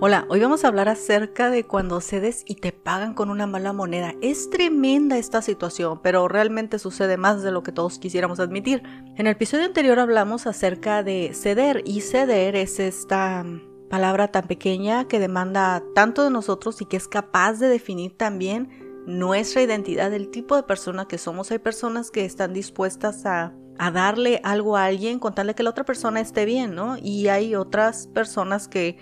Hola, hoy vamos a hablar acerca de cuando cedes y te pagan con una mala moneda. Es tremenda esta situación, pero realmente sucede más de lo que todos quisiéramos admitir. En el episodio anterior hablamos acerca de ceder y ceder es esta palabra tan pequeña que demanda tanto de nosotros y que es capaz de definir también nuestra identidad, el tipo de persona que somos. Hay personas que están dispuestas a, darle algo a alguien con tal de que la otra persona esté bien, ¿no? Y hay otras personas que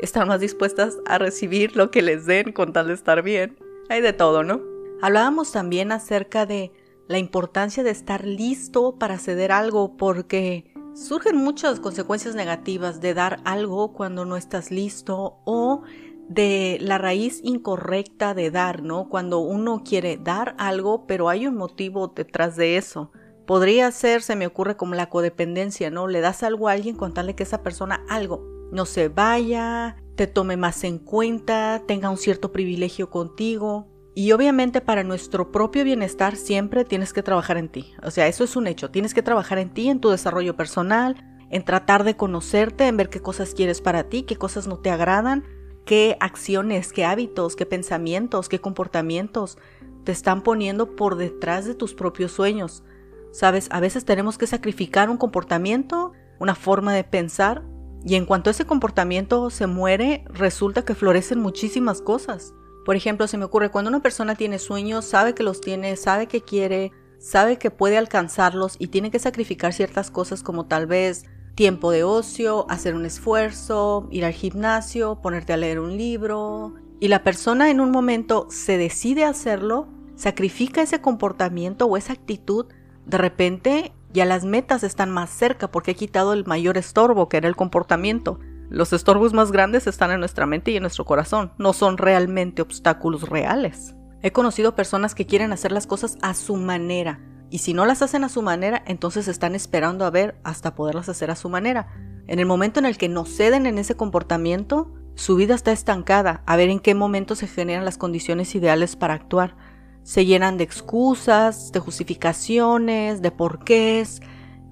están más dispuestas a recibir lo que les den con tal de estar bien. Hay de todo, ¿no? Hablábamos también acerca de la importancia de estar listo para ceder algo porque surgen muchas consecuencias negativas de dar algo cuando no estás listo o de la raíz incorrecta de dar, ¿no? Cuando uno quiere dar algo, pero hay un motivo detrás de eso. Podría ser, se me ocurre como la codependencia, ¿no? Le das algo a alguien con tal de que esa persona algo no se vaya, te tome más en cuenta, tenga un cierto privilegio contigo. Y obviamente para nuestro propio bienestar siempre tienes que trabajar en ti. O sea, eso es un hecho. Tienes que trabajar en ti, en tu desarrollo personal, en tratar de conocerte, en ver qué cosas quieres para ti, qué cosas no te agradan, qué acciones, qué hábitos, qué pensamientos, qué comportamientos te están poniendo por detrás de tus propios sueños. Sabes, a veces tenemos que sacrificar un comportamiento, una forma de pensar y en cuanto ese comportamiento se muere, resulta que florecen muchísimas cosas. Por ejemplo, se me ocurre cuando una persona tiene sueños, sabe que los tiene, sabe que quiere, sabe que puede alcanzarlos y tiene que sacrificar ciertas cosas como tal vez tiempo de ocio, hacer un esfuerzo, ir al gimnasio, ponerte a leer un libro. Y la persona en un momento se decide hacerlo, sacrifica ese comportamiento o esa actitud, de repente ya las metas están más cerca porque he quitado el mayor estorbo que era el comportamiento. Los estorbos más grandes están en nuestra mente y en nuestro corazón, no son realmente obstáculos reales. He conocido personas que quieren hacer las cosas a su manera, y si no las hacen a su manera, entonces están esperando a ver hasta poderlas hacer a su manera. En el momento en el que no ceden en ese comportamiento, su vida está estancada, a ver en qué momento se generan las condiciones ideales para actuar se llenan de excusas, de justificaciones, de porqués,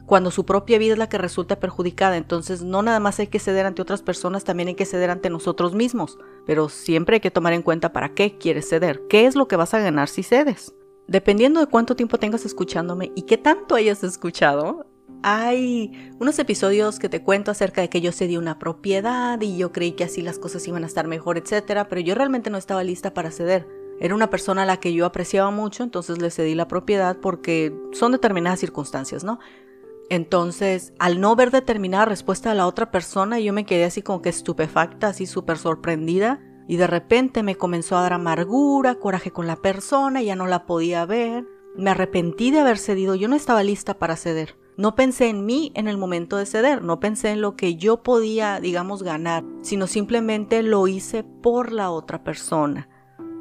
cuando su propia vida es la que resulta perjudicada. Entonces no nada más hay que ceder ante otras personas, también hay que ceder ante nosotros mismos. Pero siempre hay que tomar en cuenta para qué quieres ceder, qué es lo que vas a ganar si cedes. Dependiendo de cuánto tiempo tengas escuchándome y qué tanto hayas escuchado, hay unos episodios que te cuento acerca de que yo cedí una propiedad y yo creí que así las cosas iban a estar mejor, etcétera, pero yo realmente no estaba lista para ceder. Era una persona a la que yo apreciaba mucho, entonces le cedí la propiedad porque son determinadas circunstancias, ¿no? Entonces, al no ver determinada respuesta de la otra persona, yo me quedé así como que estupefacta, así súper sorprendida. Y de repente me comenzó a dar amargura, coraje con la persona, ya no la podía ver. Me arrepentí de haber cedido, yo no estaba lista para ceder. No pensé en mí en el momento de ceder, no pensé en lo que yo podía, digamos, ganar, sino simplemente lo hice por la otra persona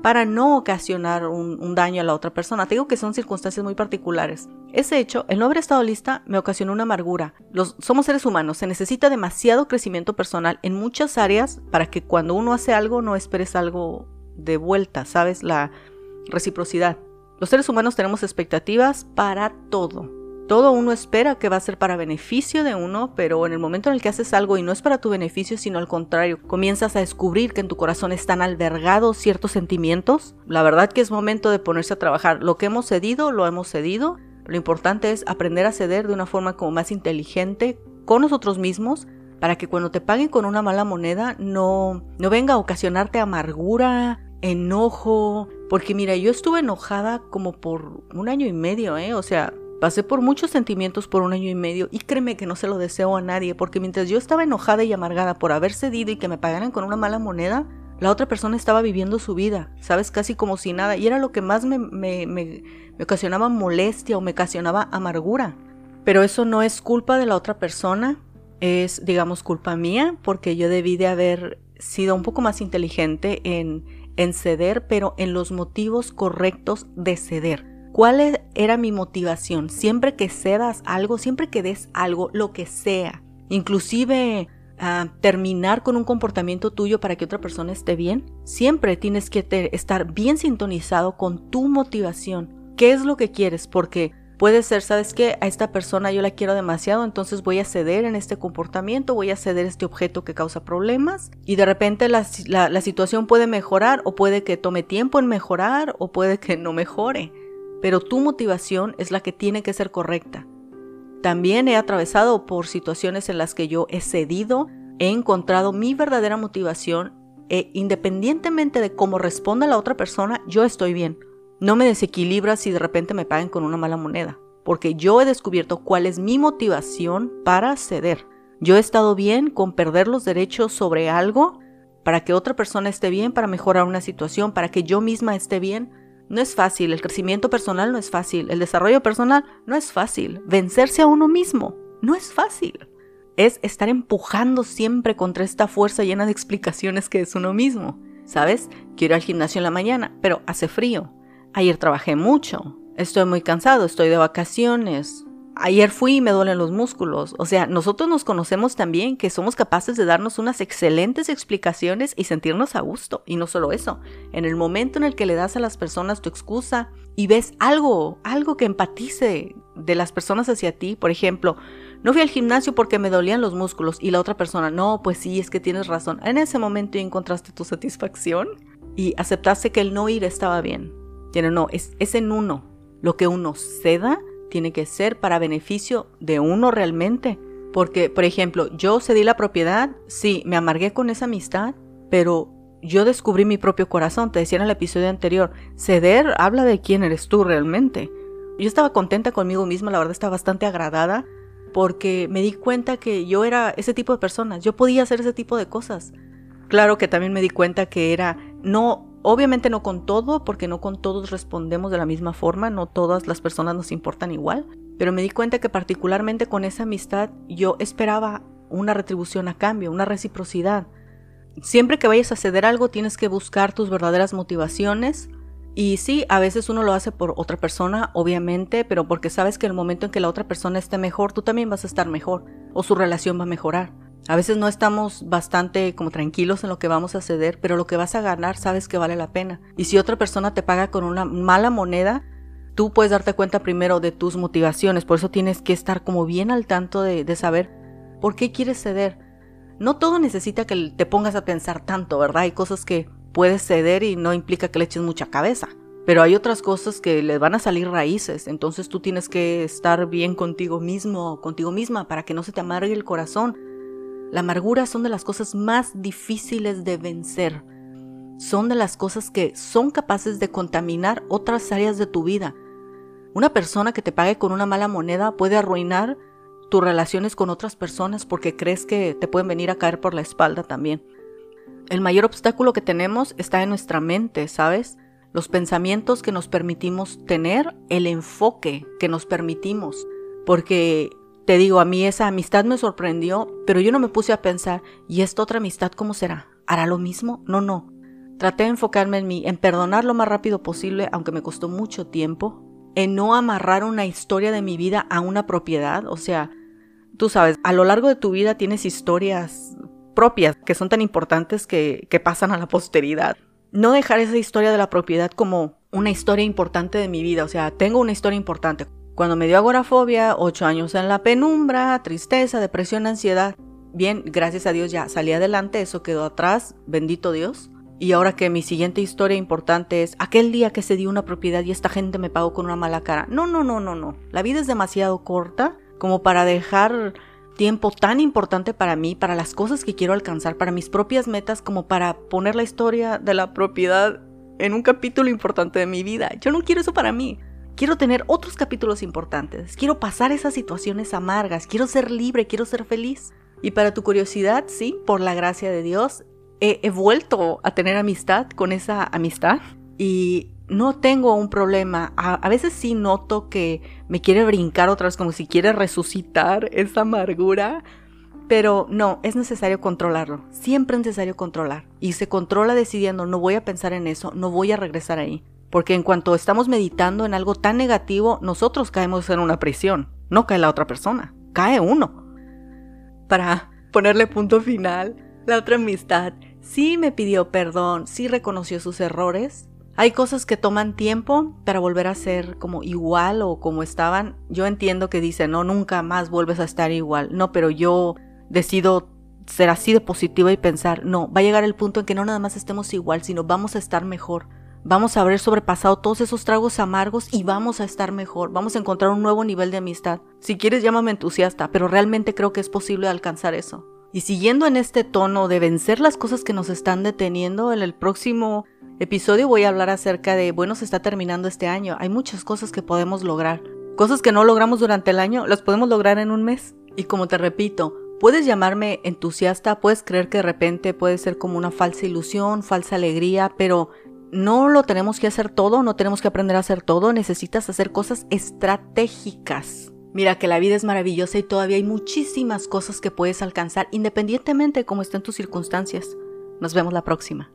para no ocasionar un, daño a la otra persona. Te digo que son circunstancias muy particulares. Ese hecho, el no haber estado lista, me ocasionó una amargura. Los, somos seres humanos, se necesita demasiado crecimiento personal en muchas áreas para que cuando uno hace algo no esperes algo de vuelta, ¿sabes? La reciprocidad. Los seres humanos tenemos expectativas para todo. Todo uno espera que va a ser para beneficio de uno, pero en el momento en el que haces algo y no es para tu beneficio, sino al contrario, comienzas a descubrir que en tu corazón están albergados ciertos sentimientos, la verdad que es momento de ponerse a trabajar. Lo que hemos cedido, lo hemos cedido. Lo importante es aprender a ceder de una forma como más inteligente con nosotros mismos para que cuando te paguen con una mala moneda no, no venga a ocasionarte amargura, enojo, porque mira, yo estuve enojada como por un año y medio, ¿eh? O sea, Pasé por muchos sentimientos por un año y medio y créeme que no se lo deseo a nadie porque mientras yo estaba enojada y amargada por haber cedido y que me pagaran con una mala moneda, la otra persona estaba viviendo su vida, sabes, casi como si nada y era lo que más me, me, me, me ocasionaba molestia o me ocasionaba amargura. Pero eso no es culpa de la otra persona, es digamos culpa mía porque yo debí de haber sido un poco más inteligente en, en ceder, pero en los motivos correctos de ceder ¿Cuál e-, era mi motivación? Siempre que cedas algo, siempre que des algo, lo que sea, inclusive ah, terminar con un comportamiento tuyo para que otra persona esté bien, siempre tienes que estar bien sintonizado con tu motivación. ¿Qué es lo que quieres? Porque Puede ser, ¿sabes qué? A esta persona yo la quiero demasiado, entonces voy a ceder en este comportamiento, voy a ceder este objeto que causa problemas y de repente la, situación puede mejorar o puede que tome tiempo en mejorar o puede que no mejore. Pero tu motivación es la que tiene que ser correcta. También he atravesado por situaciones en las que yo he cedido, he encontrado mi verdadera motivación e independientemente de cómo responda la otra persona, yo estoy bien. No me desequilibra si de repente me paguen con una mala moneda, porque yo he descubierto cuál es mi motivación para ceder. Yo he estado bien con perder los derechos sobre algo para que otra persona esté bien, para mejorar una situación, para que yo misma esté bien. No es fácil, el crecimiento personal no es fácil, el desarrollo personal no es fácil, vencerse a uno mismo no es fácil. Es estar empujando siempre contra esta fuerza llena de explicaciones que es uno mismo. ¿Sabes? Quiero ir al gimnasio en la mañana, pero hace frío. Ayer trabajé mucho. Estoy muy cansado, estoy de vacaciones. Ayer fui y me duelen los músculos. O sea, nosotros nos conocemos también que somos capaces de darnos unas excelentes explicaciones y sentirnos a gusto. Y no solo eso, en el momento en el que le das a las personas tu excusa y ves algo, algo que empatice de las personas hacia ti, por ejemplo, no fui al gimnasio porque me dolían los músculos y la otra persona, no, pues sí, es que tienes razón. En ese momento encontraste tu satisfacción y aceptaste que el no ir estaba bien. Tiene, no, es, es en uno. Lo que uno ceda tiene que ser para beneficio de uno realmente. Porque, por ejemplo, yo cedí la propiedad, sí, me amargué con esa amistad, pero yo descubrí mi propio corazón. Te decía en el episodio anterior, ceder habla de quién eres tú realmente. Yo estaba contenta conmigo misma, la verdad estaba bastante agradada, porque me di cuenta que yo era ese tipo de persona, yo podía hacer ese tipo de cosas. Claro que también me di cuenta que era no Obviamente no con todo, porque no con todos respondemos de la misma forma, no todas las personas nos importan igual, pero me di cuenta que particularmente con esa amistad yo esperaba una retribución a cambio, una reciprocidad. Siempre que vayas a ceder algo tienes que buscar tus verdaderas motivaciones. Y sí, a veces uno lo hace por otra persona, obviamente, pero porque sabes que el momento en que la otra persona esté mejor, tú también vas a estar mejor o su relación va a mejorar. A veces no estamos bastante como tranquilos en lo que vamos a ceder, pero lo que vas a ganar sabes que vale la pena. Y si otra persona te paga con una mala moneda, tú puedes darte cuenta primero de tus motivaciones. Por eso tienes que estar como bien al tanto de, saber por qué quieres ceder. No todo necesita que te pongas a pensar tanto, ¿verdad? Hay cosas que puedes ceder y no implica que le eches mucha cabeza. Pero hay otras cosas que le van a salir raíces, entonces tú tienes que estar bien contigo mismo, contigo misma, para que no se te amargue el corazón la amargura son de las cosas más difíciles de vencer. Son de las cosas que son capaces de contaminar otras áreas de tu vida. Una persona que te pague con una mala moneda puede arruinar tus relaciones con otras personas porque crees que te pueden venir a caer por la espalda también. El mayor obstáculo que tenemos está en nuestra mente, ¿sabes? Los pensamientos que nos permitimos tener, el enfoque que nos permitimos. Porque te digo, a mí esa amistad me sorprendió, pero yo no me puse a pensar, ¿y esta otra amistad cómo será? ¿Hará lo mismo? No, no. Traté de enfocarme en mí, en perdonar lo más rápido posible, aunque me costó mucho tiempo, en no amarrar una historia de mi vida a una propiedad, o sea, tú sabes, a lo largo de tu vida tienes historias propias que son tan importantes que, que pasan a la posteridad. No dejar esa historia de la propiedad como una historia importante de mi vida, o sea, tengo una historia importante. Cuando me dio agorafobia, ocho años en la penumbra, tristeza, depresión, ansiedad. Bien, gracias a Dios ya salí adelante, eso quedó atrás, bendito Dios. Y ahora que mi siguiente historia importante es aquel día que se dio una propiedad y esta gente me pagó con una mala cara. No, no, no, no, no. La vida es demasiado corta como para dejar tiempo tan importante para mí, para las cosas que quiero alcanzar, para mis propias metas, como para poner la historia de la propiedad en un capítulo importante de mi vida. Yo no quiero eso para mí. Quiero tener otros capítulos importantes, quiero pasar esas situaciones amargas, quiero ser libre, quiero ser feliz. Y para tu curiosidad, sí, por la gracia de Dios, he, vuelto a tener amistad con esa amistad y no tengo un problema. A, a, veces sí noto que me quiere brincar otra vez, como si quiere resucitar esa amargura. Pero no, es necesario controlarlo. Siempre es necesario controlar. Y se controla decidiendo, no voy a pensar en eso, no voy a regresar ahí. Porque en cuanto estamos meditando en algo tan negativo, nosotros caemos en una prisión. No cae la otra persona, cae uno. Para ponerle punto final, la otra amistad sí me pidió perdón, sí reconoció sus errores. Hay cosas que toman tiempo para volver a ser como igual o como estaban. Yo entiendo que dicen, no, nunca más vuelves a estar igual. No, pero yo decido ser así de positiva y pensar, no, va a llegar el punto en que no nada más estemos igual, sino vamos a estar mejor. Vamos a haber sobrepasado todos esos tragos amargos y vamos a estar mejor. Vamos a encontrar un nuevo nivel de amistad. Si quieres, llámame entusiasta, pero realmente creo que es posible alcanzar eso. Y siguiendo en este tono de vencer las cosas que nos están deteniendo, en el próximo episodio voy a hablar acerca de, bueno, se está terminando este año, hay muchas cosas que podemos lograr. Cosas que no logramos durante el año, las podemos lograr en un mes. Y como te repito, puedes llamarme entusiasta, puedes creer que de repente puede ser como una falsa ilusión, falsa alegría, pero no lo tenemos que hacer todo, no tenemos que aprender a hacer todo, necesitas hacer cosas estratégicas. Mira que la vida es maravillosa y todavía hay muchísimas cosas que puedes alcanzar independientemente de cómo estén tus circunstancias. Nos vemos la próxima.